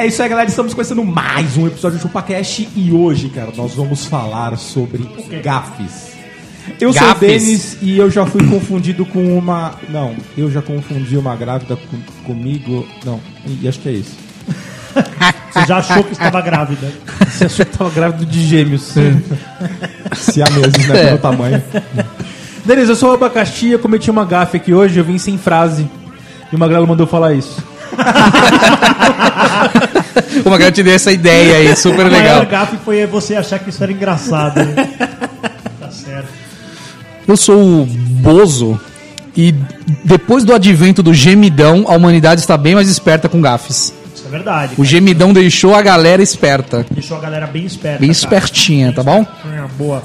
É isso aí, galera. Estamos começando mais um episódio do ChupaCast e hoje, cara, nós vamos falar sobre gafes. Eu sou o Gafes? Denis e eu já fui confundido com uma. Não, eu já confundi uma grávida com- comigo. Não, e acho que é isso. Você já achou que estava grávida? Você achou que tava grávido de gêmeos? Se há meses, né? Pelo tamanho. Denis, eu sou o abacaxi, eu cometi uma gafe aqui hoje, eu vim sem frase. E o Magrelo mandou falar isso. O Magrelo te deu essa ideia aí, super A maior legal. gafe foi você achar que isso era engraçado. tá certo. Eu sou o Bozo e depois do advento do gemidão, a humanidade está bem mais esperta com gafes. Isso é verdade. O cara. gemidão deixou a galera esperta. Deixou a galera bem esperta. Bem cara. espertinha, tá bom? Ah, boa.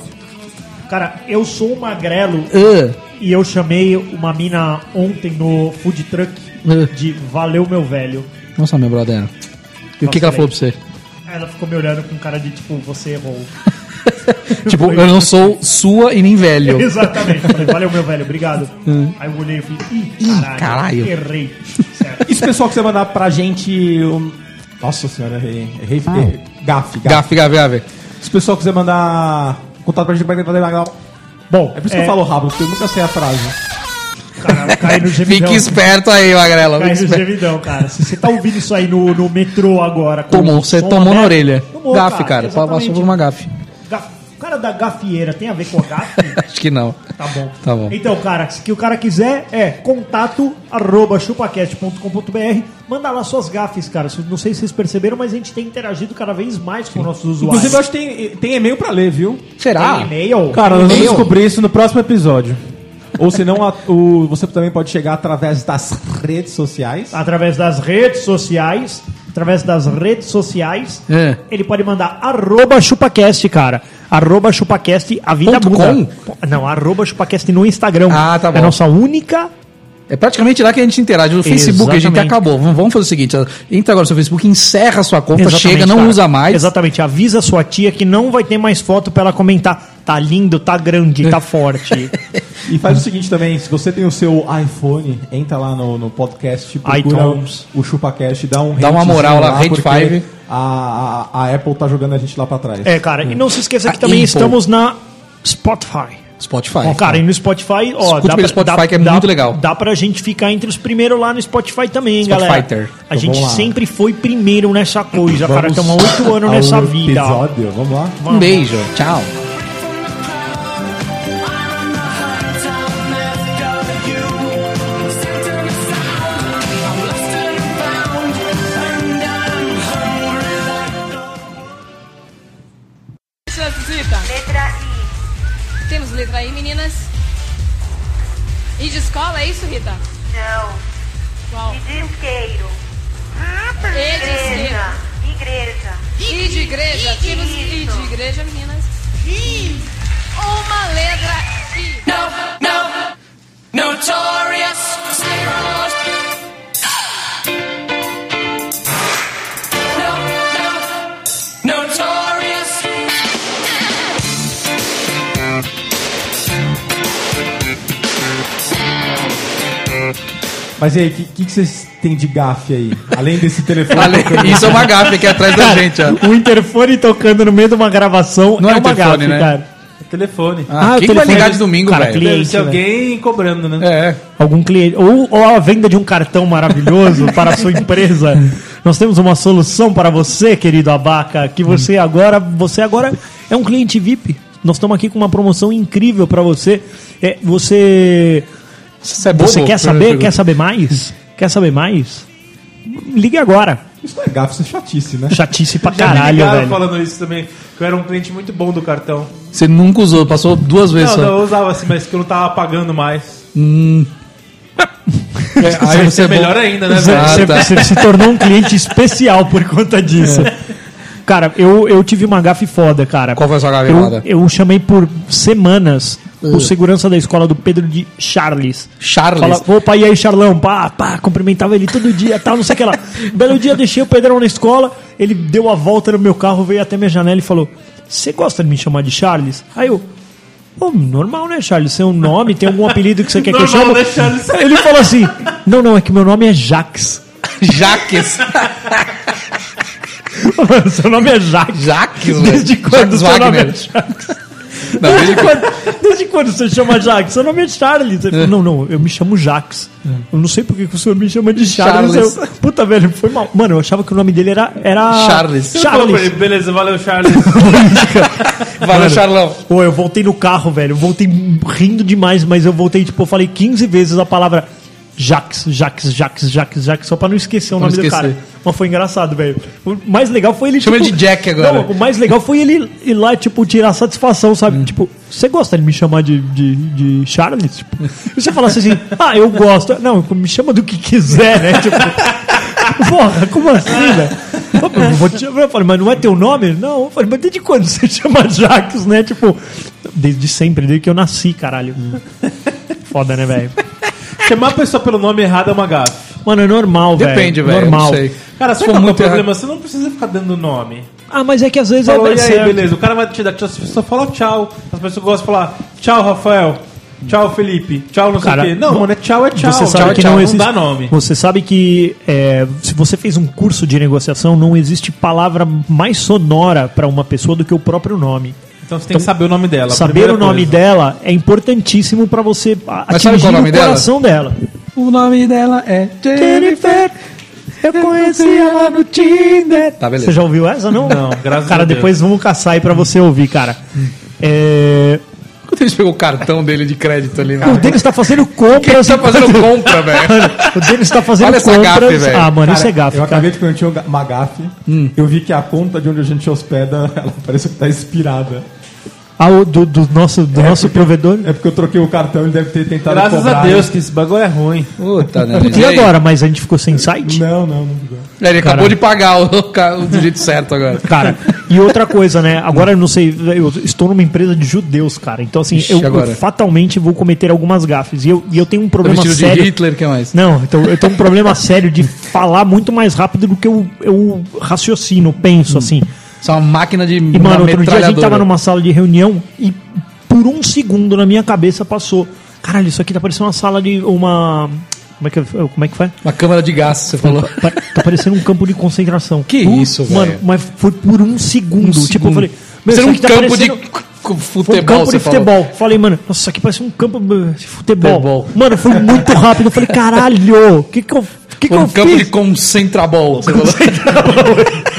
Cara, eu sou um magrelo Ah, e eu chamei uma mina ontem no food truck ah. de Valeu Meu Velho. Nossa, meu brother. E o que, que ela falou pra você? Ela ficou me olhando com cara de tipo, você errou. Tipo, eu não sou sua e nem velho. Exatamente. Eu Falei, valeu, meu velho, obrigado. Aí eu olhei e falei, ih, caralho, caralho. errei. Certo. Isso, pessoal, que você mandar pra gente. um- Nossa senhora, errei. errei errei. Gafe, gafe. Gafe, gafe, gafe. Se o pessoal quiser mandar contato pra gente, vai fazer legal. Bom, É por isso que eu falo rápido, porque eu nunca sei a frase. Cara, cai no gemidão. Fique esperto aí, Magrelo. Cai no gemidão, cara. Se você tá ouvindo isso aí no, no metrô agora... com Tomou, você tomou na orelha. tomou, gafe, cara. exatamente. Passou por uma gafe. Gaf- O cara da gafieira tem a ver com a gafe? Acho que não. Tá bom. Tá bom. Então, cara, se que o cara quiser é contato arroba chupacast.com.br. Manda lá suas gafes, cara. Não sei se vocês perceberam, mas a gente tem interagido cada vez mais com nossos usuários. Inclusive, eu acho que tem, tem e-mail pra ler, viu? Será? Tem e-mail? Cara, nós vamos descobrir isso no próximo episódio. Ou senão, a- o, você também pode chegar através das redes sociais. através das redes sociais. Através das redes sociais, É. ele pode mandar arroba chupacast, cara. Arroba chupacast, a vida Ponto muda. Não, arroba chupacast no Instagram. Ah, tá É bom. a nossa única. É praticamente lá que a gente interage. No Facebook a gente Exatamente. acabou. Vamos fazer o seguinte: entra agora no seu Facebook, encerra a sua conta, Exatamente, chega, não cara. usa mais. Exatamente, avisa sua tia que não vai ter mais foto pra ela comentar. Tá lindo, tá grande, tá forte. E faz o seguinte também, se você tem o seu iPhone, entra lá no, no podcast, procura iTunes. o ChupaCast, dá um Dá uma moral lá, rate porque five. A, a, a Apple tá jogando a gente lá pra trás. é, cara, e não se esqueça que A também Apple. estamos na Spotify. Spotify. Ó, cara, e no Spotify, ó, Escute pelo Spotify, que é muito legal. Dá pra gente ficar entre os primeiros lá no Spotify também, hein, Spotify galera. ter. A Então gente vamos sempre foi primeiro nessa coisa, cara. Estamos há oito anos nessa vida. episódio, vamos lá? Um beijo. Tchau. Mas e aí, o que, que, que vocês têm de gafe aí? Além desse telefone. Isso é uma gafe aqui atrás da gente, ó. O interfone tocando no meio de uma gravação Não é é uma gafe, né? cara. Telefone. Ah, o quem vai telefone- ligar de domingo, Cara, velho? cliente, Deve ser alguém cobrando, né? É. Algum cliente. Ou, ou a venda de um cartão maravilhoso para a sua empresa. Nós temos uma solução para você, querido Abaca, que você agora, você agora é um cliente VIP. Nós estamos aqui com uma promoção incrível para você. É, você Você é bobo? você quer saber? Quer saber mais? Quer saber mais? Ligue agora. Isso não é gafe, isso é chatice, né? Chatice pra Já me caralho, velho. falando isso também. Que eu era um cliente muito bom do cartão. Você nunca usou, passou duas vezes Não, só. não, eu usava assim, mas que eu não tava pagando mais. Aí Aí você é bom. melhor ainda, né, Você, velho? Ah, você- tá. você se tornou um cliente especial por conta disso. Cara, eu, eu tive uma gafe foda, cara. Qual foi a sua gafe eu, foda? eu chamei por semanas o segurança da escola do Pedro de Charles. Charles. Fala, opa, e aí, Charlão? Pá, pá, cumprimentava ele todo dia, tal, não sei o que lá. Belo dia, deixei o Pedrão na escola, ele deu a volta no meu carro, veio até minha janela e falou: Você gosta de me chamar de Charles? Aí eu. Pô, normal, né, Charles? Seu nome, tem algum apelido que você quer que eu Normal, chame? né, Charles? Ele falou assim: Não, não, é que meu nome é Jax. Jaques. Mano, seu nome é. Jaques, velho. Desde quando Jaques seu nome é Wagner. Não, desde Desde quando, desde quando você chama Jax? Seu nome é Charles. Ele falou, não, não, eu me chamo Jax. Eu não sei por que que o senhor me chama de Charles. Charles. Eu- puta, velho, foi mal. Mano, eu achava que o nome dele era. era Charles. Charles. Beleza, valeu, Charles. Valeu, Charlão. Pô, eu voltei no carro, velho. Eu voltei rindo demais, mas eu voltei, tipo, eu falei 15 vezes a palavra Jax, Jax, Jax, Jax, Jax, só pra não esquecer o Pra nome não do esquecer. cara. Mas foi engraçado, velho. O mais legal foi ele. Chama ele de Jack agora. Não, o mais legal foi ele ir lá, tipo, tirar satisfação, sabe? Hum. Tipo, você gosta de me chamar de, de, de Charles? Tipo, você falasse assim, ah, eu gosto. Não, me chama do que quiser, né? Tipo, porra, como assim, velho? Eu vou te- Eu falei, mas não é teu nome? Não. Eu falei, mas desde quando você chama Jax, né? Tipo, desde sempre, desde que eu nasci, caralho. Foda, né, velho? Chamar a pessoa pelo nome errado é uma gafe. Mano, é normal, velho. Depende, velho. eu Normal. Não sei. Cara, Se for é o muito problema? errado- Você não precisa ficar dando nome. Ah, mas é que às vezes Falou, é e aí, certo. beleza. O cara vai te dar tchau. As pessoas falam tchau. As pessoas gostam de falar tchau, Rafael. Tchau, Felipe. Tchau, não Cara, sei o quê. Não, mano, é tchau, é tchau. Você sabe tchau, é que tchau. não não existe. dá nome. Você sabe que é, se você fez um curso de negociação, não existe palavra mais sonora para uma pessoa do que o próprio nome. Então você tem que saber o nome dela. Saber o nome coisa. dela é importantíssimo para você Mas sabe atingir qual é o nome o dela? coração dela. O nome dela é Jennifer, eu conheci ela no Tinder. Tá, beleza. Você já ouviu essa, não? Não, graças Cara, a Deus. depois vamos caçar aí pra você ouvir, cara. É... Quando gente pegou o cartão dele de crédito ali, né? O Denis tá fazendo compras. Quem tá fazendo compra, velho? O Denis tá fazendo Olha essa compras. gafe, velho. ah, mano, isso Cara, é gafe. Eu cara. acabei de tinha uma gafe, eu vi que a conta de onde a gente hospeda, ela parece que tá expirada. Ah, o do, do nosso, do nosso provedor? É porque eu troquei o cartão, ele deve ter tentado Graças cobrar. a Deus que esse bagulho é ruim. Puta, né? E agora? Mas a gente ficou sem site? Não, não, não. ficou. Ele acabou de pagar o, o do jeito certo agora. Cara, e outra coisa, né? Agora eu não sei, eu estou numa empresa de judeus, cara. Então, assim, Ixi, eu, eu fatalmente vou cometer algumas gafes. E eu, e eu tenho um problema de sério. Hitler, o que mais? Não, então eu tenho um problema sério de falar muito mais rápido do que eu, eu raciocino, penso, assim. Isso é uma máquina de E, mano, outro dia a gente tava numa sala de reunião e por um segundo na minha cabeça passou. Caralho, isso aqui tá parecendo uma sala de uma. Como é que, como é que foi? Uma câmara de gás, você falou. Pa- Tá parecendo um campo de concentração. Que isso, velho. Mano, mas foi por um segundo. tipo, segundo. eu falei. Meu, isso um tá campo de parecendo- Foi futebol, um campo de falou. futebol. Falei, mano, nossa, isso aqui parece um campo de futebol. Futebol. Mano, foi muito rápido. Eu falei, caralho, o que que eu, que que Foi eu um campo fiz? de concentrabol, você falou.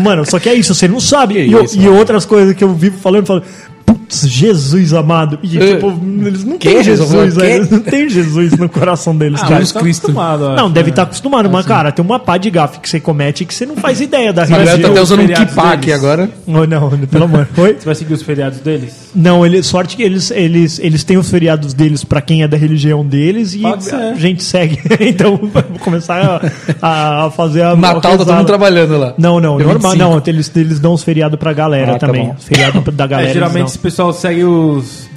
Mano, só que é isso, você não sabe. E, isso, e outras coisas que eu vivo falando, falando, Jesus amado. E, Eh, tipo, eles não têm Jesus Jesus, eles não têm Jesus no coração deles, Ah, cara. mas tá Cristo. acostumado, eu Não, deve né? estar acostumado, mas, cara, tem uma pá de gafe que você comete que você não faz ideia da A galera tá religião. até usando um kipá aqui agora. Oh, não, pelo amor. Oi? Você vai seguir os feriados deles? Não, ele, sorte que eles, eles, eles têm os feriados deles pra quem é da religião deles e a gente segue. então, vou começar a, a fazer a. Natal tá todo mundo trabalhando lá. Não, não, normal, 25. não, eles, eles dão os feriados pra galera Ah, tá também. bom. Os feriados da galera. É, geralmente esse pessoal segue os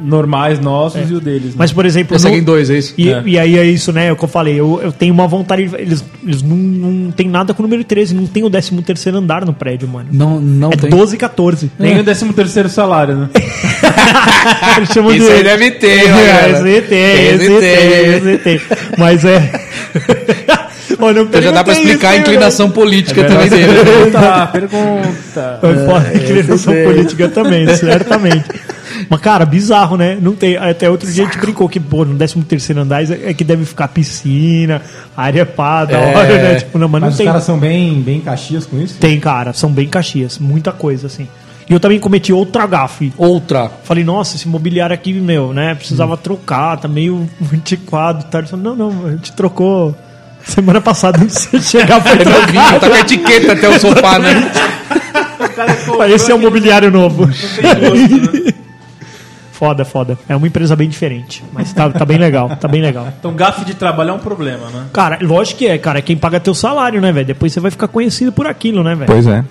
normais nossos e o deles. né? Mas, por exemplo. Eu no- dois, é isso? E, É. e aí é isso, né? É o que eu falei. Eu, eu tenho uma vontade. de- Eles, eles não, não tem nada com o número 13, não tem o 13 terceiro andar no prédio, mano. Não, não é tem. 12 e 14. Nem o 13 terceiro salário, né? Eles chamam Isso aí deve ter, É, esse tem, esse tem, esse tem. Mas é. Não Então já dá pra perguntei explicar a isso, hein, inclinação política É também dele. Pergunta, pergunta. Foi fora inclinação política também, certamente. Mas, cara, bizarro, né? Não tem. Até outro dia a gente brincou que, pô, no 13 terceiro andar é que deve ficar piscina, área pá, da É. hora, né? Tipo, não, mas, Mas não os tem. caras são bem, bem caxias com isso? Tem, cara, são bem caxias, muita coisa, assim. E eu também cometi outra gafe. Outra. Falei, nossa, esse mobiliário aqui, meu, né? Precisava Hum. trocar, tá meio antiquado. Tá? Não, não, a gente trocou Semana passada, antes de você chegar, foi É novinho, tá com a etiqueta até o sofá, né? Esse é o mobiliário novo. Foda, foda. É uma empresa bem diferente. Mas tá, tá bem legal, tá bem legal. Então, gafe de trabalho é um problema, né? Cara, lógico que é, cara. É quem paga teu salário, né, velho? Depois você vai ficar conhecido por aquilo, né, velho? Pois é.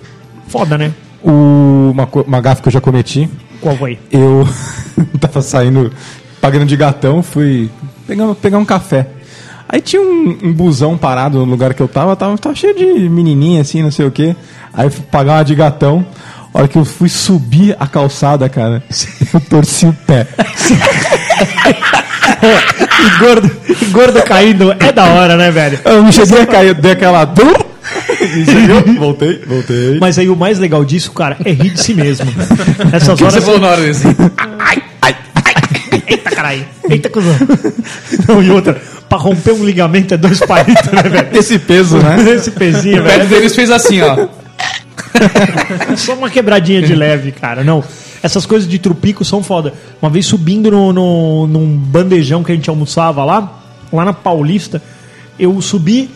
Foda, né? O, uma, uma gafe que eu já cometi, Qual foi? eu tava saindo, pagando de gatão, fui pegar, pegar um café. Aí tinha um, um busão parado no lugar que eu tava, tava, tava cheio de menininha assim, não sei o que. Aí fui pagar uma de gatão. A hora que eu fui subir a calçada, cara, eu torci o pé. E gordo, e gordo caindo é da hora, né, velho? Eu não cheguei a cair, dei aquela. Entendeu? Voltei, voltei. Mas aí o mais legal disso, cara, é rir de si mesmo. Essas que horas. você falou na hora desse? Eita, caralho. Eita, cuzão. Não, e outra, pra romper um ligamento é dois palitos, né, velho? Esse peso, né? Esse pezinho, O pé velho. deles fez assim, ó. Só uma quebradinha de leve, cara. Não. Essas coisas de trupico são foda. Uma vez subindo no, no- num bandejão que a gente almoçava lá, lá na Paulista, eu subi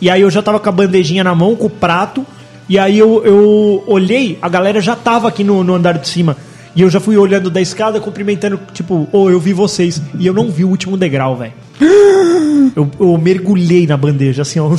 e aí eu já tava com a bandejinha na mão, com o prato, e aí eu, eu olhei, a galera já tava aqui no, no andar de cima. E eu já fui olhando da escada, cumprimentando, tipo, ô, eu vi vocês. E eu não vi o último degrau, velho. Eu, eu mergulhei na bandeja, assim, ó.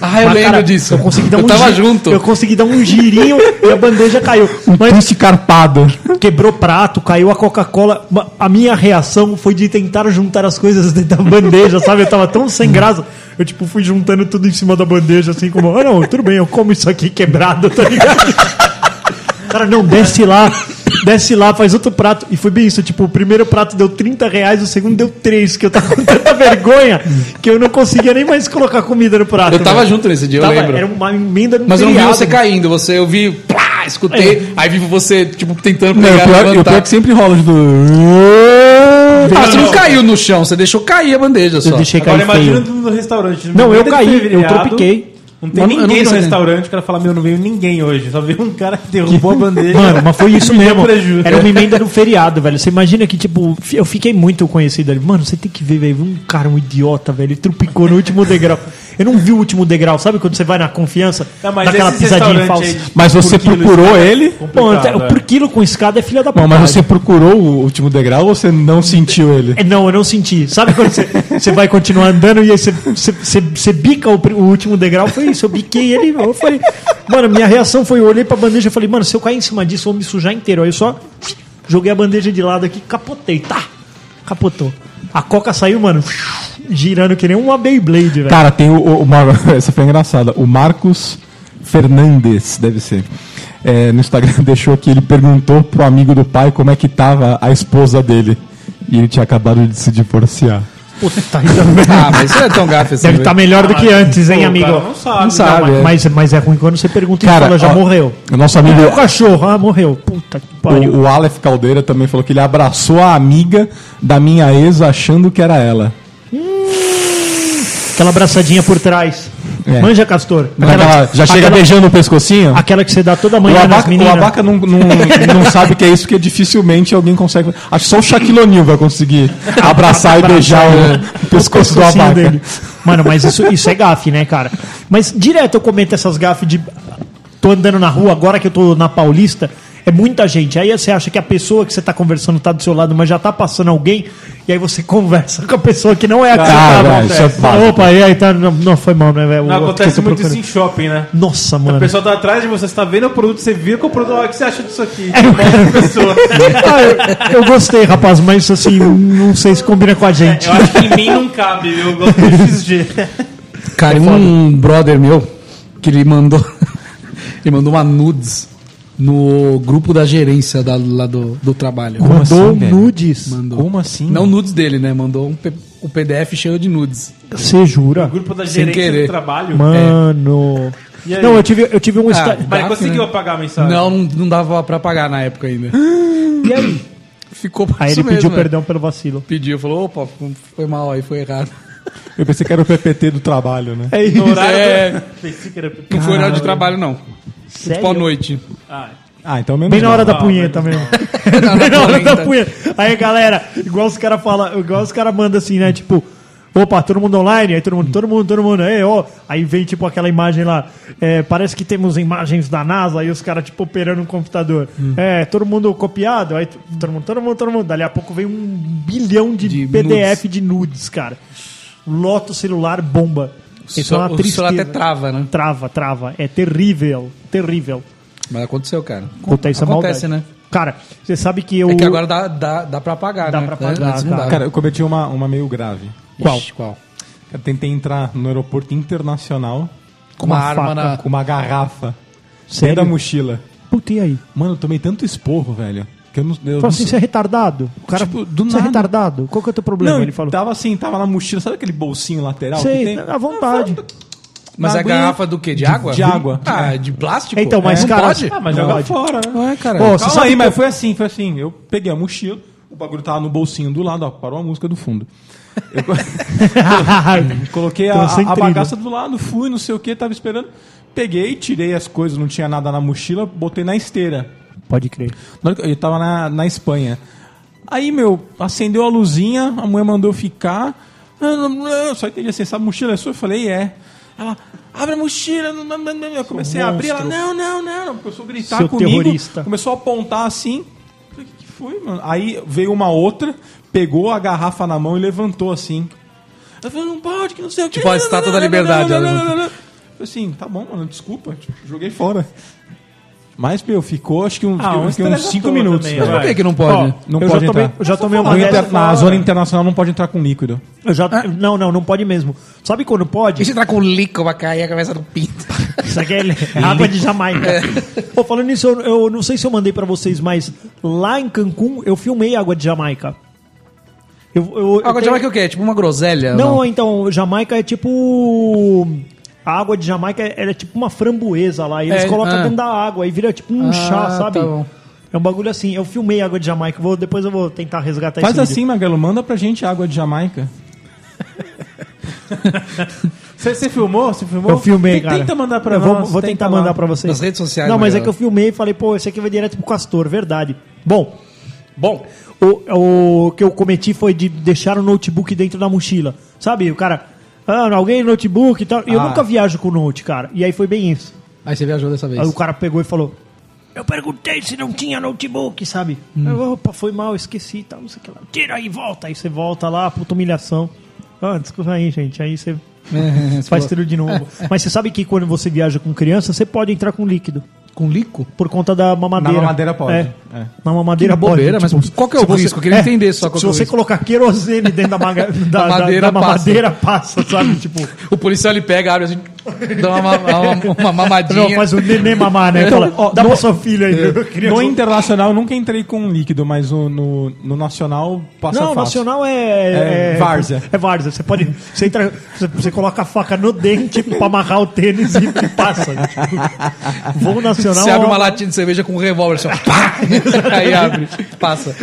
Ah, eu Mas, lembro disso. Eu consegui dar Eu um tava gi- junto. Eu consegui dar um girinho e a bandeja caiu. Mas Triste carpado. quebrou prato, caiu a Coca-Cola. A minha reação foi de tentar juntar as coisas dentro da bandeja, sabe? Eu tava tão sem graça. Eu, tipo, fui juntando tudo em cima da bandeja, assim, como, ah, não, tudo bem, eu como isso aqui quebrado, tá ligado? Cara, não, desce lá, desce lá, faz outro prato. E foi bem isso, tipo, o primeiro prato deu 30 reais, o segundo deu 3, que eu tava com tanta vergonha que eu não conseguia nem mais colocar comida no prato. Eu tava velho. junto nesse dia, eu Tava- lembro. Era uma emenda no Mas eu não vi você mano. caindo, você, eu vi, plá, escutei, aí vi você, tipo, tentando Não, pegar, o pior, e o pior é que sempre rola do. Ah, você não caiu no chão, você deixou cair a bandeja só. Eu deixei Agora cair imagina feio. no restaurante. no Não, eu caí, eu tropiquei. Não tem ninguém no restaurante. O cara fala, meu, não veio ninguém hoje. Só veio um cara que derrubou a bandeja. Mano, mas foi isso mesmo. Era uma emenda no feriado, velho. Você imagina que, tipo, eu fiquei muito conhecido ali. Mano, você tem que ver, velho. Um cara, um idiota, velho. Ele trupicou no último degrau. Eu não vi o último degrau, sabe quando você vai na confiança? Não, esses pisadinha falsa. Mas você procurou escada, ele? Pô, é. por quilo com escada é filha da puta. Mas você procurou o último degrau ou você não sentiu ele? É, Não, eu não senti. Sabe quando você, você vai continuar andando e aí você, você, você, você bica o, o último degrau? Foi isso, eu biquei ele. Eu falei, mano, minha reação foi: eu olhei pra bandeja e falei, mano, se eu cair em cima disso, eu vou me sujar inteiro. Aí eu só joguei a bandeja de lado aqui, capotei, tá? Capotou. A coca saiu, mano, girando que nem uma Beyblade, velho. Cara, tem o, o, o Essa foi engraçada. O Marcos Fernandes, deve ser. É, no Instagram deixou que ele perguntou pro amigo do pai como é que tava a esposa dele. E ele tinha acabado de se divorciar. Puta, ainda bem. Ah, mas isso não é tão gafe assim. Deve estar melhor do que antes, hein, Pô, amigo? cara, não sabe. Não sabe. Não, é. mas, mas é ruim quando você pergunta e Cara, fala, já ó, morreu. O nosso amigo. O cachorro, ah, morreu. Puta que pariu. O, o Aleph Caldeira também falou que ele abraçou a amiga da minha ex achando que era ela. Aquela abraçadinha por trás. É. Manja, Castor. Aquela- já chega aquela, beijando o pescocinho? aquela que você dá toda O manhã nas abaca, o meninas. abaca não, não, não sabe o que é isso, porque dificilmente alguém consegue. Acho que só o Shaquille O'Neal vai conseguir abraçar e beijar o, pescoço do abaca. dele. Mano, mas isso, isso é gafe, né, cara? Mas direto eu comento essas gafes de. Tô andando na rua, agora que eu tô na Paulista, é muita gente. Aí você acha que a pessoa que você tá conversando tá do seu lado, mas já tá passando alguém, e aí você conversa com a pessoa que não é a que Ah, você isso é. Opa, e aí tá. Não, não, foi mal, né, velho? Acontece eu muito isso procurando. em shopping, né? Nossa, A mano. pessoa tá atrás de você, você tá vendo o produto, você vira com o produto, olha, o que você acha disso aqui? É, Outra pessoa. Ah, eu, eu gostei, rapaz, mas assim, não sei se combina com a gente. Eu acho que em mim não cabe, viu? Eu gosto de XG. Cara, e um brother meu que ele mandou. ele mandou uma nudes no grupo da gerência da, lá do, do trabalho. Mandou assim, nudes. Mandou. Como assim? Não nudes dele, né? Mandou um, um PDF cheio de nudes. Você jura? Grupo da Sem gerência querer. do trabalho. Mano. Aí? Não, eu tive, eu tive um. Ah, Mas ele Gafe, conseguiu né? apagar a mensagem? Não, não, dava pra pagar na época ainda. E aí? Ficou por Aí isso ele pediu mesmo, né? perdão pelo vacilo. Pediu, falou, opa, foi mal aí, foi errado. Eu pensei que era o PPT do trabalho, né? É No horário É. do... Pensei que era... Não foi horário de trabalho, não. Sério? Tipo à noite. Ah, Ah, então menos Bem na hora da Não, punheta mesmo. Bem na hora da punheta. Aí, galera, igual os caras falam, igual os caras mandam assim, né? Tipo, Opa, todo mundo online? Aí todo mundo, todo mundo, todo mundo. Aí, ó. Aí vem tipo aquela imagem lá. é, parece que temos imagens da NASA, aí os caras tipo operando um computador. Hum. É, todo mundo copiado. Aí todo mundo, todo mundo, todo mundo. Dali a pouco vem um bilhão de, De PDF de nudes, cara. Lota o celular, bomba. Isso é uma o tristeza. celular até trava, né? Trava, trava. É terrível, terrível. Mas aconteceu, cara. Puta, isso Acontece, é maldade. né? Cara, você sabe que eu... É que agora dá, dá, dá pra apagar, Dá né? pra Antes não cara. dava. Cara, eu cometi uma, uma meio grave. Qual? Ixi, qual? Eu tentei entrar no aeroporto internacional Com uma, Uma arma faca. na... com uma garrafa Sério? dentro da mochila. Puta, e aí? Mano, eu tomei tanto esporro, velho. Que eu não. Eu Falou assim, você é retardado? O cara, Tipo, do você é nada. retardado? Qual que é o teu problema? Não, ele falou. tava assim, tava na mochila, sabe aquele bolsinho lateral que Sei, tem? à vontade. Mas aguinha- garrafa do quê? De de- água? de água. Ah, de plástico? Então, mas, não cara, pode? ah, mas Joga fora, né? Ué, cara. Pô, Calma aí, que mas foi assim, foi assim. Eu peguei a mochila, o bagulho tava no bolsinho do lado, ó, parou a música do fundo. Eu co- coloquei a, a bagaça do lado, fui, não sei o que, tava esperando. Peguei, tirei as coisas, não tinha nada na mochila, botei na esteira. Pode crer. Eu tava na, na Espanha. Aí, meu, acendeu a luzinha, a mulher mandou ficar. Ah, Eu só entendi assim, essa mochila é sua? Eu falei, é. Ela, abre a mochila. não, não, não, não. Eu comecei a abrir, ela, não, não, não. não. Começou a gritar Seu comigo. terrorista. Começou a apontar assim. Falei, o que, que foi, mano? Aí veio uma outra, pegou a garrafa na mão e levantou assim. Ela falou, não pode, que não sei o que. Tipo a estátua da liberdade, falei assim, tá bom, mano, desculpa. Joguei fora. Mas, meu, ficou acho que, um, Ah, uns estresse 5 à toa minutos. também, Mas por que que não pode? Ó, Não eu pode já tomei, entrar. eu já tomei uma inter- na zona internacional não pode entrar com líquido. Eu já, Não, não, não pode mesmo. Sabe quando pode? E se entrar com líquido, vai cair a cabeça do pinto. Isso aqui é, é água de Jamaica. Pô, falando nisso, eu, eu não sei se eu mandei pra vocês, mas lá em Cancún eu filmei água de Jamaica. Eu, eu, eu Água de tenho- Jamaica é o quê? É tipo uma groselha? Não, então, Jamaica é tipo. A água de Jamaica ela é tipo uma framboesa lá. E eles É, colocam ah. dentro da água e vira tipo um Ah, chá, sabe? tá bom. É um bagulho assim. Eu filmei água de Jamaica. Vou, depois eu vou tentar resgatar Faz esse vídeo. assim, Magrelo, manda pra gente água de Jamaica. Você, você filmou? Você filmou? Eu filmei, Tenta- cara. Tenta mandar pra eu nós. Vou, vou tenta tentar lá. mandar pra vocês. Nas redes sociais, Não, mas é que eu filmei e falei, pô, esse aqui vai direto pro Castor, verdade. Bom, Bom, o, o que eu cometi foi de deixar o notebook dentro da mochila. Sabe, o cara, ah, alguém notebook e tal. E eu Ah. nunca viajo com note, cara. E aí foi bem isso. aí você viajou dessa vez. Aí o cara pegou e falou: Eu perguntei se não tinha notebook, sabe? Hum. Eu, opa, foi mal, esqueci e tal, não sei o que lá. Tira aí, volta. Aí você volta lá, puta humilhação. Ah, desculpa aí, gente. Aí você É, você faz falou- tudo de novo. Mas você sabe que quando você viaja com criança, você pode entrar com líquido. Com líquido? Por conta da mamadeira. Na mamadeira pode, É. é. Na mamadeira Que pode. bobeira, mas qual que é o você- risco? Eu queria entender só qual Se que é o você risco. colocar querosene dentro da, maga, da, A da- madeira da passa. mamadeira, passa, sabe? Tipo, O policial ele pega, abre assim, dá uma, uma, uma mamadinha. não, faz o neném mamar, né? Fala, ó, dá no- pra seu filho aí. É. No internacional eu nunca entrei com líquido, mas no, no, no nacional passa Não, fácil. nacional é. É várzea. É várzea. Você pode. Você, entra, você, você coloca a faca no dente pra amarrar o tênis e, e passa. Tipo, voo nacional. Você abre uma ó, latinha de cerveja com um revólver, assim, ó, pá! aí abre, passa.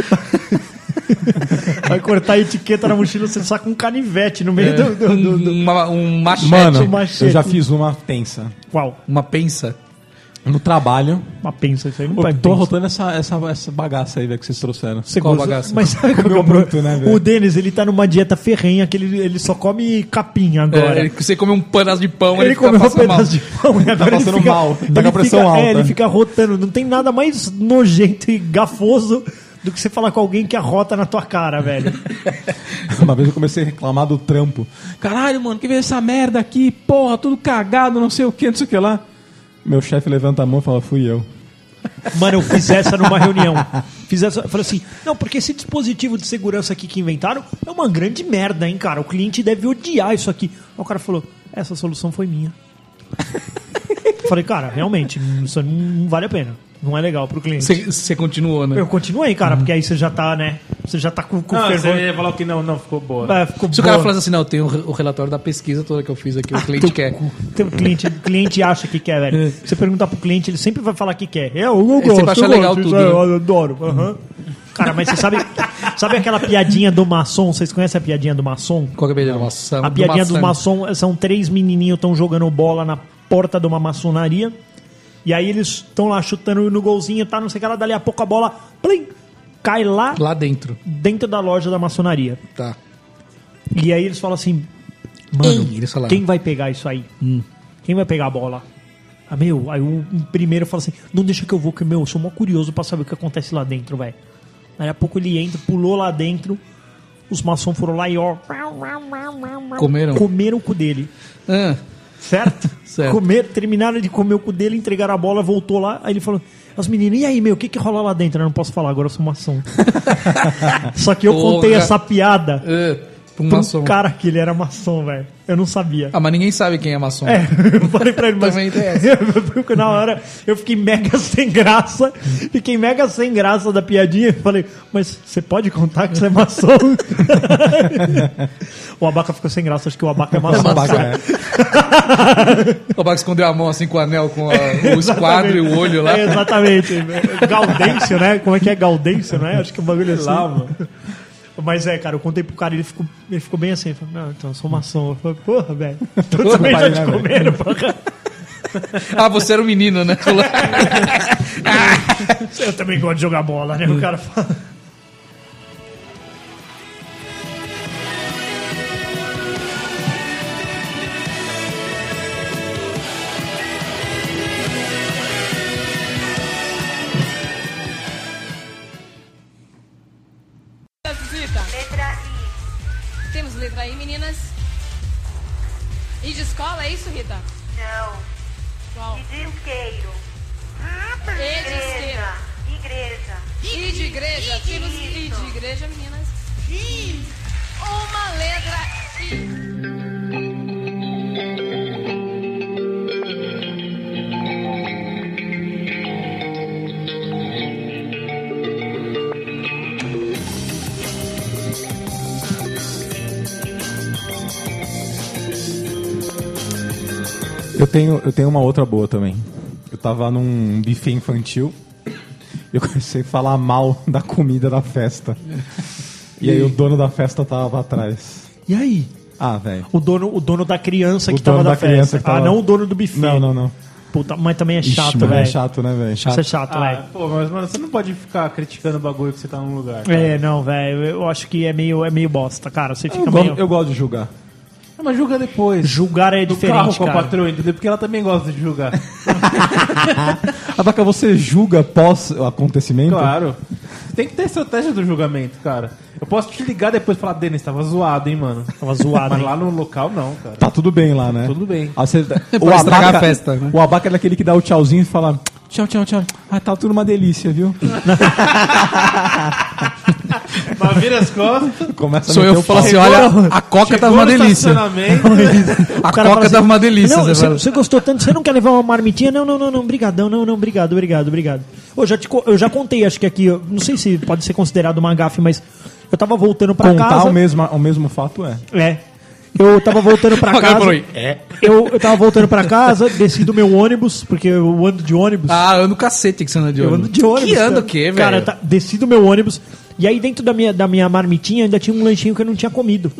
Vai cortar a etiqueta na mochila, você saca um canivete no meio do, do, do- do- Uma- um machete, Mano, machete. eu já fiz uma tensa. Qual? uma pensa. No trabalho. Uma pensa isso aí. Não Pô, vai tô pensa. arrotando essa, essa, essa bagaça aí, velho, que vocês trouxeram. Você Qual gosta- bagaça? Mas sabe qual é o muito, né, velho? O Denis, ele tá numa dieta ferrenha que ele, ele só come capim agora. É, ele- você come um pedaço de pão, ele, ele comeu um passando mal. pedaço de pão e agora passando ele fica, mal, tá ele com a pressão fica- alta. É, ele fica rotando. Não tem nada mais nojento e gafoso do que você falar com alguém que arrota na tua cara, velho. Uma vez eu comecei a reclamar do trampo. Caralho, mano, que veio essa merda aqui? Porra, tudo cagado, não sei o que, não sei o que lá. Meu chefe levanta a mão e fala, fui eu. Mano, eu fiz essa numa reunião. Fiz essa, falei assim, não, porque esse dispositivo de segurança aqui que inventaram é uma grande merda, hein, cara. O cliente deve odiar isso aqui. Aí o cara falou, essa solução foi minha. Falei, cara, realmente, isso não vale a pena. Não é legal pro cliente. Você, você continuou, né? Eu continuei, cara, porque aí você já tá, né? Você já tá com, com Não, fervor. você ia falar que não, não, ficou boa. É, ficou Se o boa. cara falasse assim, não, eu tenho o relatório da pesquisa toda que eu fiz aqui, o cliente quer. Tem um cliente, o cliente acha que quer, velho. Você perguntar pro cliente, ele sempre vai falar que quer. Eu, eu Ele gosto, sempre acha eu legal gosto, tudo, né? Eu adoro. aham. Cara, mas você sabe, sabe aquela piadinha do maçom? Vocês conhecem a piadinha do maçom? Qual que é a piadinha do maçã? A piadinha do maçom são três menininhos estão jogando bola na porta de uma maçonaria. E aí eles estão lá chutando no golzinho, tá, não sei o que lá, dali a pouco a bola plim, cai lá Lá dentro. dentro da loja da maçonaria. Tá. E aí eles falam assim, mano, Ei, eles falaram. quem vai pegar isso aí? Hum. Quem vai pegar a bola? Ah, meu, aí o primeiro fala assim, não deixa que eu vou, que meu, eu sou mó curioso pra saber o que acontece lá dentro, velho. Aí a pouco ele entra, pulou lá dentro, os maçons foram lá e ó, Comeram. comeram o cu dele. Ah, Certo? Certo. Comer, terminaram de comer o cu dele, entregaram a bola, voltou lá. Aí ele falou: As meninas, e aí, meu, o que que rola lá dentro? Eu não posso falar, agora eu sou maçom. Só que eu Porra. contei essa piada ah, pra um pro maçom. cara que ele era maçom, velho. Eu não sabia. Ah, mas ninguém sabe quem é maçom. É, eu falei pra ele, mas Também tem essa. eu, na hora eu fiquei mega sem graça, fiquei mega sem graça da piadinha. Falei, mas você pode contar que você é maçom? o Abaca ficou sem graça, acho que o Abaca é maçom. Abaca, é. O Baco escondeu a mão assim com o anel, com a- o esquadro e o olho lá. É, exatamente. Gaudêncio, né? Como é que é Gaudêncio, né? Acho que o bagulho é assim. Lá, mano. Mas é, cara, eu contei pro cara, ele ficou, ele ficou bem assim. Ele falou, não, então eu sou maçom. Eu falei, porra, velho. Tu também já te né, comeram, porra. Ah, você era o menino, né? Eu também gosto de jogar bola, né? O cara fala. I de escola, é isso, Rita? Não. Qual? I de isqueiro. E de esquerda. Igreja. Igreja. I de igreja. Temos I de igreja, meninas. Uma letra I. tenho, eu tenho uma outra boa também. Eu tava num buffet infantil e eu comecei a falar mal da comida da festa. E aí o dono da festa tava atrás. E aí? Ah, velho. O dono, o dono da criança O que tava da, da festa. que tava- Ah, não o dono do buffet. Não, não, não. Puta, mas também é chato, velho. É chato, né, velho? Isso é chato, Ah, velho. pô, mas mano, você não pode ficar criticando o bagulho que você tá num lugar. cara. É, não, velho. Eu acho que é meio, é meio bosta, cara. Você fica Eu, meio. gosto, eu gosto de julgar. Mas julga depois. Julgar é Do diferente, carro com a cara. patroa, entendeu? Porque ela também gosta de julgar. Abaca, você julga pós o acontecimento? claro. Tem que ter estratégia do julgamento, cara. Eu posso te ligar depois e falar, Denis, tava zoado, hein, mano. Tava zoado, Mas hein? lá no local, não, cara. Tá tudo bem lá, né? Tudo bem. Ah, você- o, estragar abaca, a festa, né? o abaca é daquele que dá o tchauzinho e fala tchau, tchau, tchau. Ah, tá tudo uma delícia, viu? Mas vira as costas. Começa a Sou eu que falo assim, olha, a coca tava uma delícia. A coca assim, tava uma delícia. Não, você você, gostou tanto, você não quer levar uma marmitinha? Não, não, não, não, brigadão, não, não, obrigado, obrigado, obrigado. Eu já, te eu já contei, acho que aqui, eu não sei se pode ser considerado uma gafe, mas eu tava voltando pra Contar casa. o mesmo, o mesmo fato é. É. Eu tava voltando pra O cara casa. é. Eu, eu tava voltando pra casa, desci do meu ônibus, porque eu ando de ônibus. Ah, ando cacete que você anda de eu ônibus. ando de ônibus. Que anda cara. o quê, velho? Cara, tá, desci do meu ônibus. E aí dentro da minha, da minha marmitinha ainda tinha um lanchinho que eu não tinha comido.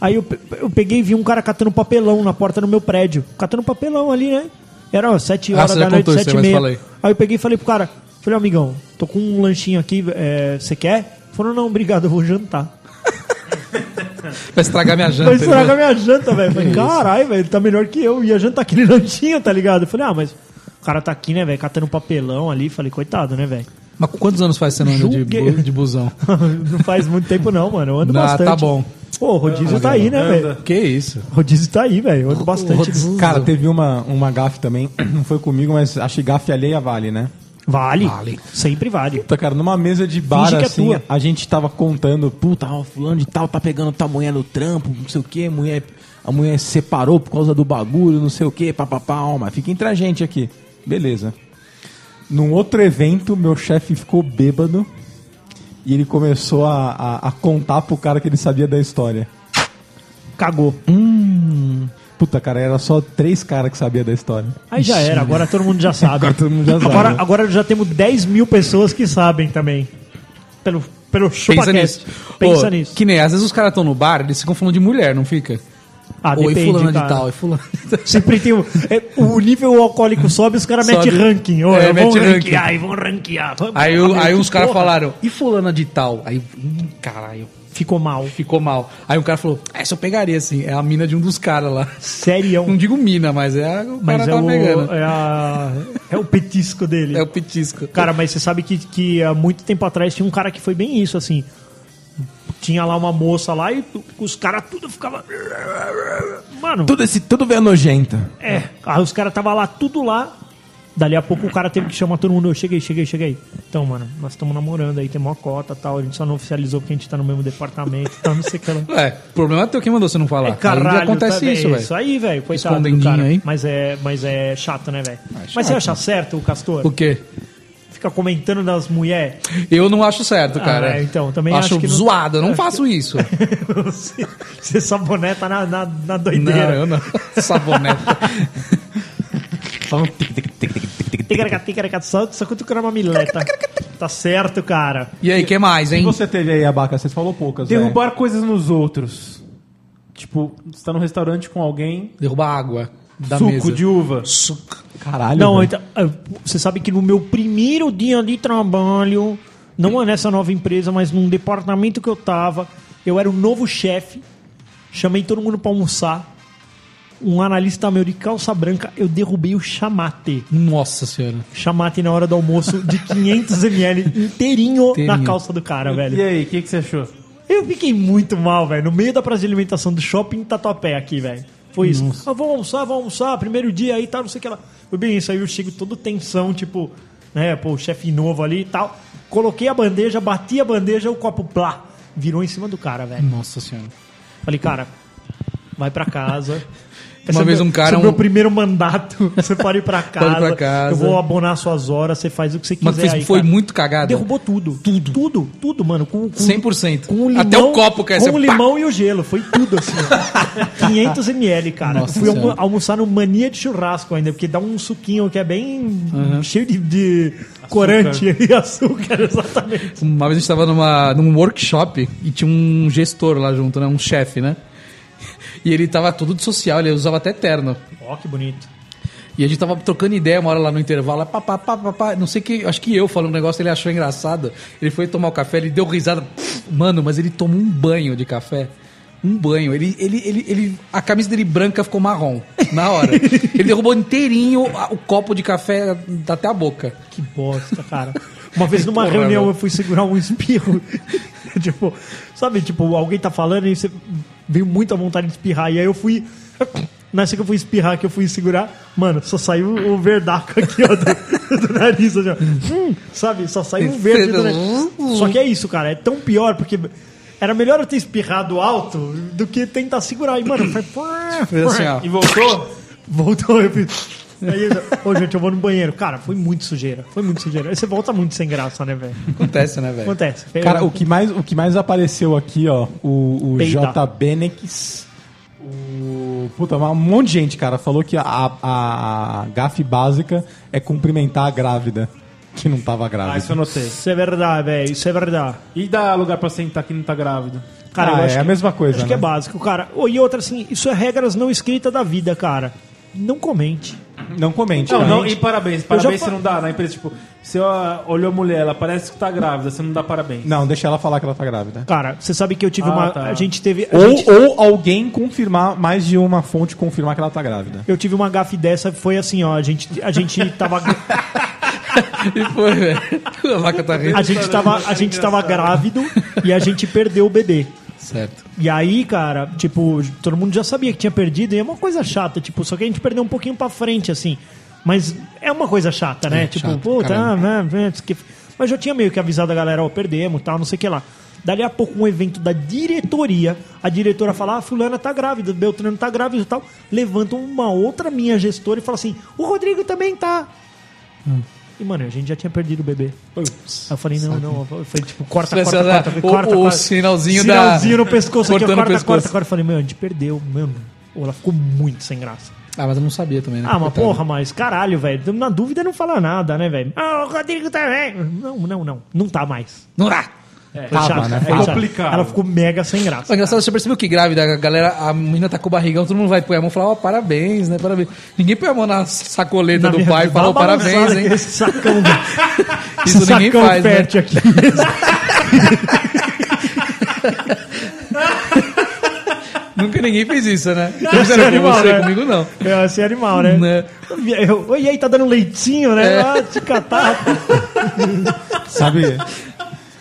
Aí eu, eu peguei e vi um cara catando papelão na porta do meu prédio. Catando papelão ali, né? Era ó, sete Ah, horas você da noite, sete e meia. aí. Aí eu peguei e falei pro cara, falei, amigão, tô com um lanchinho aqui, é, você quer? Ele Falou, não, obrigado, eu vou jantar. Vai estragar minha janta. Vai estragar minha janta, velho. Falei, caralho, velho, ele tá melhor que eu. Ia jantar aquele lanchinho, tá ligado? Eu falei, ah, mas o cara tá aqui, né, velho, catando papelão ali. Falei, coitado, né, velho? Mas quantos anos faz você não anda de, bu- de busão? não faz muito tempo, não, mano. Eu ando Ah, bastante. tá bom. Pô, o rodízio tá aí, né, velho? Que isso? O rodízio tá aí, velho. Eu ando bastante. Cara, teve uma, uma gafe também, não foi comigo, mas acho que gafe alheia vale, né? Vale. Vale. Sempre vale. Puta, cara, numa mesa de bar, é assim, tua. a gente tava contando, puta, ó, fulano de tal tá pegando tal mulher no trampo, não sei o que, mulher, a mulher se separou por causa do bagulho, não sei o que, papapá, ó, mas fica entre a gente aqui. Beleza. Num outro evento, meu chefe ficou bêbado e ele começou a, a, a contar pro cara que ele sabia da história. Cagou. Puta, cara, era só três caras que sabiam da história. Aí já era, agora todo mundo já sabe. Agora todo mundo já sabe. Agora, agora já temos 10 mil pessoas que sabem também. Pelo, pelo Pensa ChupaCast. nisso. Pensa Ô, nisso. Que nem, às vezes os caras estão no bar, eles ficam falando de mulher, não fica? Ah, Oi, depende, fulano cara. de tal, e fulano de tal. Sempre tem o, é, o nível alcoólico sobe, os caras metem ranking. Ô, É, mete ranquear, ranking. aí vão ranquear. Aí, o- aí uns caras falaram, e fulana de tal? Aí, hum, caralho. Ficou mal. Ficou mal. Aí o cara falou, essa eu pegaria, assim. É a mina de um dos caras lá. Sério. Não digo mina, mas é a, o Mas cara é tava o, pegando. é, a- é o petisco dele. É o petisco. Cara, mas você sabe que, que há muito tempo atrás tinha um cara que foi bem isso, assim. Tinha lá uma moça lá e os caras tudo ficava. Mano, Tudo, esse, tudo veio nojento. é. Aí os caras tava lá, tudo lá. Dali a pouco o cara teve que chamar todo mundo. Eu cheguei, cheguei, cheguei. Então, mano, nós estamos namorando aí, tem uma cota e tal. A gente só não oficializou porque a gente tá no mesmo departamento tal, não sei o que lá. É, o problema é teu quem mandou você não falar. É, caralho, acontece tá- isso, é velho. Isso aí, velho. Coitado do cara. aí. Mas é, mas é chato, né, velho? É mas você acha certo o Castor? O quê? Fica comentando das mulheres? Eu não acho certo, cara. Ah, é, então, também acho, acho que não- zoado, eu não faço isso. você, saboneta na, na, na não, doideira. eu não. Saboneta. Só um tic, tic, tic, tic, tic, tic, tic. Ticaraca, ticaraca, Só, só cutucando uma mileta. Tá certo, cara. E aí, que mais, E hein? você teve aí, Abaca? Você falou poucas? Derrubar coisas nos outros. Tipo, você tá no restaurante com alguém, Derrubar água da suco mesa. de uva. Caralho, Não, então, você sabe que no meu primeiro dia de trabalho, não é nessa nova empresa, mas num departamento que eu tava, eu era o novo chefe, chamei todo mundo pra almoçar. Um analista meu de calça branca, eu derrubei o chamate. Nossa senhora. Chamate na hora do almoço de 500ml inteirinho, na Inteirinho. calça do cara, velho. E aí, o que, que você achou? Eu fiquei muito mal, velho. No meio da praça de alimentação do shopping Tatuapé aqui, velho. Foi isso. Ah, vamos almoçar, vamos almoçar. Primeiro dia aí, tal, não sei o que lá. Foi bem isso. Aí eu chego todo tensão, tipo, né, pô, o chefe novo ali e tal. Coloquei a bandeja, bati a bandeja, o copo plá. Virou em cima do cara, velho. Nossa senhora. Falei, cara, vai pra casa. Uma Esse é vez meu- um cara, esse é o um- meu primeiro mandato. Você pode ir pra casa. Pode ir pra casa. Eu vou abonar suas horas, você faz o que você quiser. Mas fez- aí, foi cara. muito cagada. Derrubou tudo. Tudo. Tudo, tudo, mano. Com, com, 100%. com o limão, Até o copo caiu. Com Você- o limão e o gelo. Foi tudo assim. ó. 500 ml, cara. Nossa Fui almo- almoçar no mania de churrasco ainda, porque dá um suquinho que é bem cheio de, de corante e açúcar, exatamente. Uma vez a gente tava numa, num workshop e tinha um gestor lá junto, né? Um chefe, né? E ele tava todo de social, ele usava até terno. Ó, que bonito. E a gente tava trocando ideia uma hora lá no intervalo, pá, pá, pá, pá, pá, não sei que, acho que eu falando um negócio, ele achou engraçado. Ele foi tomar o café, ele deu risada. Mano, mas ele tomou um banho de café. Um banho. Ele, ele, ele, ele, a camisa dele branca ficou marrom na hora. ele derrubou inteirinho o copo de café até a boca. Que bosta, cara. Uma vez numa Porra, reunião velho. eu fui segurar um espirro. tipo, sabe, tipo, alguém tá falando e você veio muita vontade de espirrar. E aí eu fui. Nessa que eu fui espirrar, que eu fui segurar, mano, só saiu o verdaco aqui, ó, do, do nariz. Assim, ó. Hum, sabe, só saiu o verde do nariz. Só que é isso, cara, é tão pior, porque era melhor eu ter espirrado alto do que tentar segurar. E, mano, foi. Fez assim, ó. E voltou? Voltou, eu fiz. Aí, eu- Ô, gente, eu vou no banheiro. Cara, foi muito sujeira. Foi muito sujeira. Aí você volta muito sem graça, né, velho? Acontece, né, velho? Acontece. Cara, o que mais, o que mais apareceu aqui, ó, o, o Peida. J. Benex, o... Puta, um monte de gente, cara, falou que a, a, a gafe básica é cumprimentar a grávida, que não tava grávida. Ah, isso eu notei. Isso é verdade, velho. Isso é verdade. E dá lugar pra sentar que não tá grávido? Cara, Ah, eu acho é a que- mesma coisa, Acho que né? é básico, cara. Ô, E outra, assim, isso é regras não escritas da vida, cara. Não comente. Não comente. Não, cara. não, e parabéns. Parabéns você não dá na empresa. Tipo, você ó, olhou a mulher, ela parece que tá grávida, você não dá parabéns. Não, deixa ela falar que ela tá grávida. Cara, você sabe que eu tive Ah, uma. tá. A gente teve. a Ou, gente- ou alguém confirmar, mais de uma fonte confirmar que ela tá grávida. Eu tive uma gafe dessa, foi assim, ó. A gente, a gente tava. E foi, velho. A vaca tá rindo. A gente tava, a gente tava grávido e a gente perdeu o bebê. Certo. E aí, cara, tipo, todo mundo já sabia que tinha perdido e é uma coisa chata, tipo, só que a gente perdeu um pouquinho pra frente, assim. Mas é uma coisa chata, né? É, tipo, chato, puta, ah, né, né, mas já tinha meio que avisado a galera, ó, perdemos, tal, não sei o que lá. Dali a pouco, um evento da diretoria, a diretora fala, ah, fulana tá grávida, Beltrano tá grávida e tal. Levanta uma outra minha gestora e fala assim, o Rodrigo também tá. Hum. E, mano, a gente já tinha perdido o bebê. Aí eu falei, não, não. Eu falei, tipo, corta, Essa- corta, corta. o- corta, o corta. sinalzinho da- Sinalzinho no pescoço aqui, cortando o corta, pescoço. corta, corta. Eu falei, meu, a gente perdeu, mano. Ela ficou muito sem graça. Ah, mas eu não sabia também, né? Ah, mas porra, mas caralho, velho. Na dúvida não fala nada, né, velho? Ah, o Rodrigo bem. Não, não, não. Não tá mais. Não dá. Foi Tava, chato, né? É complicado. Ela ficou mega sem graça. É engraçado, você percebeu que grávida, a galera, a menina tá com o barrigão, todo mundo vai pôr a mão e falar, ó, parabéns, né? Parabéns. Ninguém põe a mão na sacoleta Na do pai e fala, uma parabéns, hein? aqui, Esse sacão. Isso esse ninguém sacão faz, né? aqui. Porque ninguém fez isso, né? Não, Fizeram é com animal, você, né? comigo não. É, assim, animal, né? Né? Eu, Oi, e aí, tá dando leitinho, né? É. Ah, te catar. Sabe,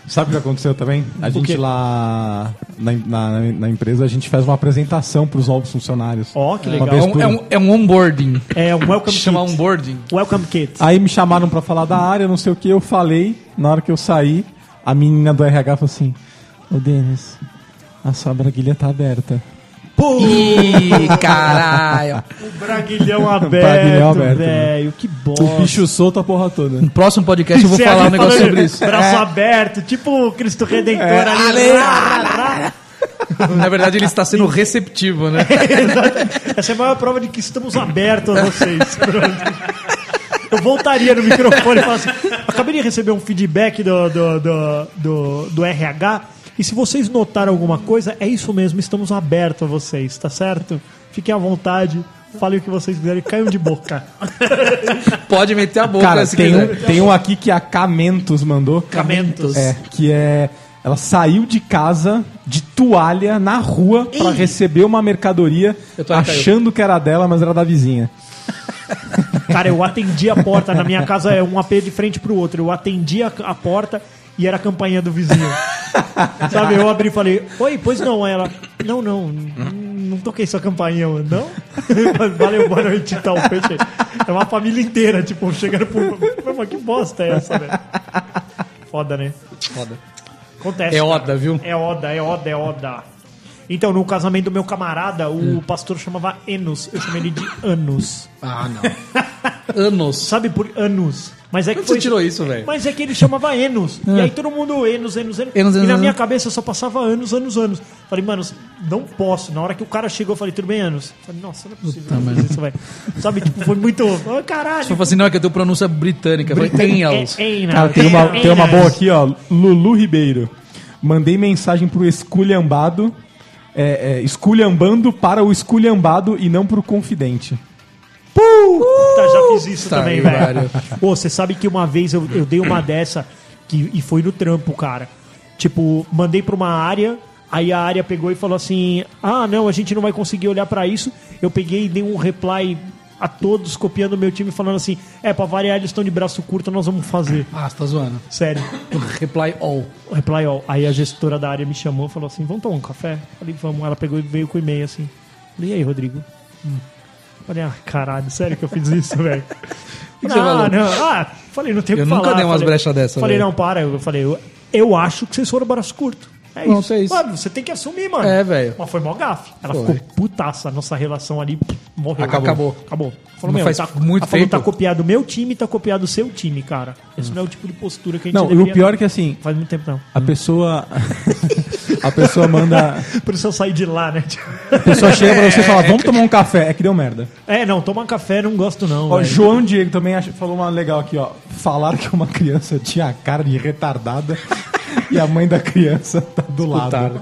sabe o que aconteceu também? A gente lá na, na, na empresa, a gente faz uma apresentação para os novos funcionários. Ó, que Uma legal. É um, é um, é um onboarding. É um welcome Chama kit. onboarding. Welcome kit. Aí me chamaram pra falar da área, não sei o que, eu falei. Na hora que eu saí, a menina do RH falou assim: Ô Denis, a sua braguilha tá aberta. Ih, caralho. O braguilhão Braguilhão aberto, aberto, velho. Que bosta. O bicho solto a porra toda. No próximo podcast eu vou falar um negócio sobre isso. Braço É. aberto, tipo o Cristo Redentor ali. Na verdade, ele está sendo receptivo, né? Essa é a maior prova de que estamos abertos a vocês. Eu voltaria no microfone e falasse: acabei de receber um feedback do, do, do, do, do RH. E se vocês notaram alguma coisa, é isso mesmo, estamos abertos a vocês, tá certo? Fiquem à vontade, falem o que vocês quiserem, caiam de boca. Pode meter a boca Cara, se tem quiser. um, tem um aqui que a Camentos mandou. Camentos. É, que é. Ela saiu de casa de toalha na rua pra receber uma mercadoria, Eu tô caiu. achando que era dela, mas era da vizinha. Cara, eu atendi a porta, na minha casa é um AP de frente pro outro. Eu atendi a, a porta e era a campainha do vizinho. Sabe, eu abri e falei, oi, pois não. Aí ela, não, não, não toquei sua campainha, eu, não? Valeu, boa noite e tal, fechei. É uma família inteira, tipo, chegando pro. Mas que bosta é essa, velho? Foda, né? Foda. Acontece. É cara. Oda, viu? É Oda, é Oda, é Oda. Então, no casamento do meu camarada, o pastor chamava Enos. Eu chamei ele de Anos. Ah, não. Anos. Sabe por anos? Mas é que Onde você tirou isso, velho? Mas é que ele chamava Enos. E aí todo mundo, Enos, Enos, Enos. Enos, e Enos, na minha Enos. cabeça só passava anos, anos, anos. Falei, mano, não posso. Na hora que o cara chegou, eu falei, tudo bem, Anos? Falei, nossa, não é possível. não fazer isso, velho. Sabe, tipo, foi muito. Oh, caralho. Você falou assim, não, é que eu tenho pronúncia britânica. Eu falei, Engels. É, é, Cara, tem uma, é, tem uma é, boa aqui, ó. Lulu Ribeiro. Mandei mensagem pro esculhambado. É, é, esculhambando para o esculhambado e não pro confidente. Tá, já fiz isso também, velho. Pô, você sabe que uma vez eu, eu dei uma dessa que, e foi no trampo, cara. Tipo, mandei pra uma área, aí a área pegou e falou assim: Ah, não, a gente não vai conseguir olhar pra isso. Eu peguei e dei um reply a todos, copiando o meu time, falando assim: É, pra variar, eles estão de braço curto, nós vamos fazer. Ah, você tá zoando. Sério. Reply all. Reply all. Aí a gestora da área me chamou e falou assim: Vamos tomar um café? Falei, vamos. Ela pegou e veio com o e-mail assim. Falei, e aí, Rodrigo? Hum. Falei, ah, caralho, sério que eu fiz isso, velho? que você ah, falou? não. Ah, falei, não tem o Eu que nunca falar. dei umas Falei- brechas dessa, Falei, velho. não, para. Eu falei, eu, eu acho que vocês foram braço curto. É Pronto, isso. é isso. Mano, você tem que assumir, mano. É, velho. Mas foi mó gafe. Ela Foi. ficou putaça. A nossa relação ali pff, morreu. Acabou. Acabou. Acabou. Falou, Não meu, faz tá, muito ela falou, tempo. tá copiado o meu time, tá copiado o seu time, cara. Esse não é o tipo de postura que a gente Não, e deveria- o pior é que assim, Faz muito tempo, não. a pessoa. a pessoa manda. Por isso eu saí de lá, né? A pessoa chega pra você e fala, vamos tomar um café. É que deu merda. É, não, tomar café não gosto, não. Ó, velho. João Diego também acha- falou uma legal aqui, ó. Falaram que uma criança tinha a cara de retardada e a mãe da criança tá do lado.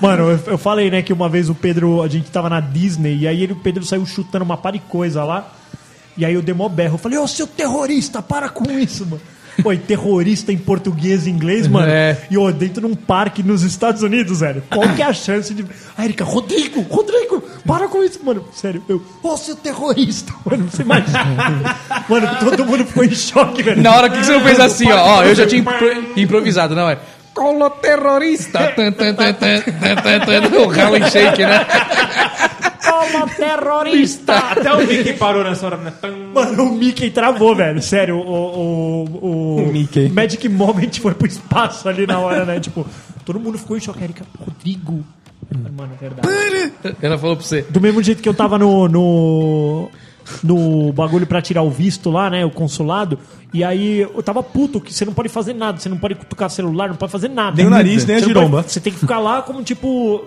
Mano, eu, eu falei, né, que uma vez o Pedro, a gente tava na Disney, e aí ele, o Pedro saiu chutando uma par de coisa lá. E aí eu dei mó berro. Eu falei, ô seu terrorista, para com isso, mano. Pô, e terrorista em português e inglês, mano. É. E ó, dentro de um parque nos Estados Unidos, velho. Qual que é a chance de. A Erika, Rodrigo, Rodrigo, para com isso, mano. Sério, eu, ô seu terrorista, mano. Você imagina. mano, todo mundo ficou em choque, velho. Na hora que você não fez assim, ó, ó, eu já tinha impro- improvisado, não é? Colo terrorista. Tan, tan, tan, tan, tan, tan, tan. O Harlem Shake, né? Toma terrorista! Até o Mickey parou nessa hora, né? Mano, o Mickey travou, velho. Sério, o, o, o, O Mickey. Magic Moment foi pro espaço ali na hora, né? Tipo, todo mundo ficou em choque. Erika, Rodrigo. Mano, é verdade. Ela falou pra você. Do mesmo jeito que eu tava no, no, no bagulho pra tirar o visto lá, né? O consulado. E aí eu tava puto, que você não pode fazer nada. Você não pode cutucar celular, não pode fazer nada. Nem o nariz, nem a giromba. Você tem que ficar lá como tipo.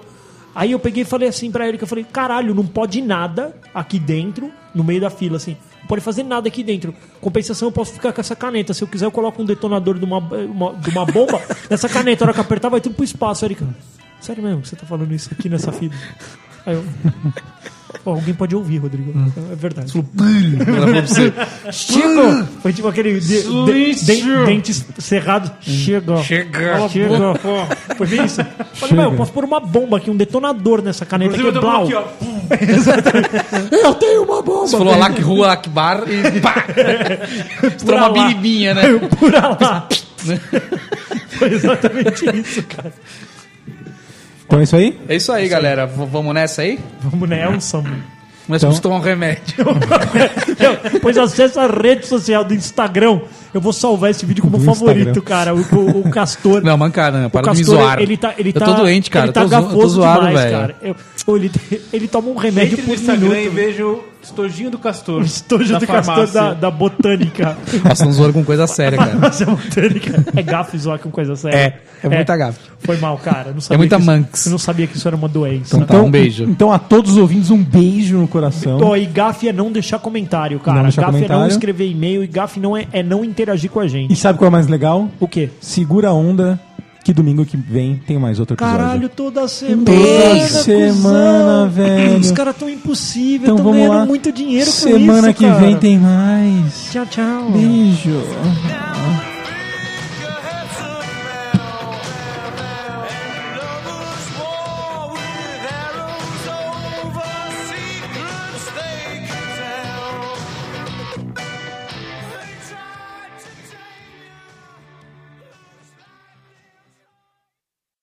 Aí eu peguei e falei assim pra Erika, eu falei, caralho, não pode nada aqui dentro, no meio da fila, assim. Não pode fazer nada aqui dentro. Compensação, eu posso ficar com essa caneta. Se eu quiser, eu coloco um detonador de uma, uma- de uma bomba nessa caneta. A hora que apertar, vai tudo pro espaço, Erika. Sério mesmo, que você tá falando isso aqui nessa fila? Aí eu. Pô, alguém pode ouvir, Rodrigo. É verdade. Chega! Foi tipo aquele de, de, de- dentes cerrados. Chega. Chega. Chega. Foi bem isso. Falei, mas eu posso pôr uma bomba aqui, um detonador nessa caneta aqui, Inclusive, tô blau. aqui, ó. Eu tenho uma bomba. Você falou Alak Rua Akbar e pá! Estourou uma biribinha, né? Por lá. Foi exatamente isso, cara. Então é isso aí? É isso aí, galera. V- vamos nessa aí? Vamos, Nelson. Nós Então- tomar um remédio. Não, Pois acessa a rede social do Instagram. Eu vou salvar esse vídeo como Do favorito, Instagram. cara. O, o- o Castor. Não, mancada, não. o Para de me Castor, zoar. ele tá, ele eu tá, tô doente, cara. Ele tá eu tô, zo- eu tô gafoso zoado, demais, velho. cara. Eu- ele, ele toma um remédio Entre no por Instagram e minuto. vejo estojinho do Castor. O estojo na do Castor farmácia. da, da botânica. Nós estamos zoando com coisa séria, cara. Nossa, botânica. É gafe zoar com coisa séria. É, é muita gafe. Foi mal, cara. Eu Não sabia muita que isso- manx. Eu não sabia que isso era uma doença. Então tá, um beijo. Então a todos os ouvintes, um beijo no coração. Pô, e gafe é não deixar comentário, cara. Não deixar gafe é não escrever e-mail e gafe não é, é não interagir com a gente. E sabe qual é mais legal? O quê? Segura a onda, que domingo que vem tem mais outro episódio. Caralho, toda semana. Toda semana, cuzão. velho. Os caras tão impossíveis, Então tão vamos ganhando lá. muito dinheiro com Semana isso, que cara. vem tem mais. Tchau, tchau. Beijo.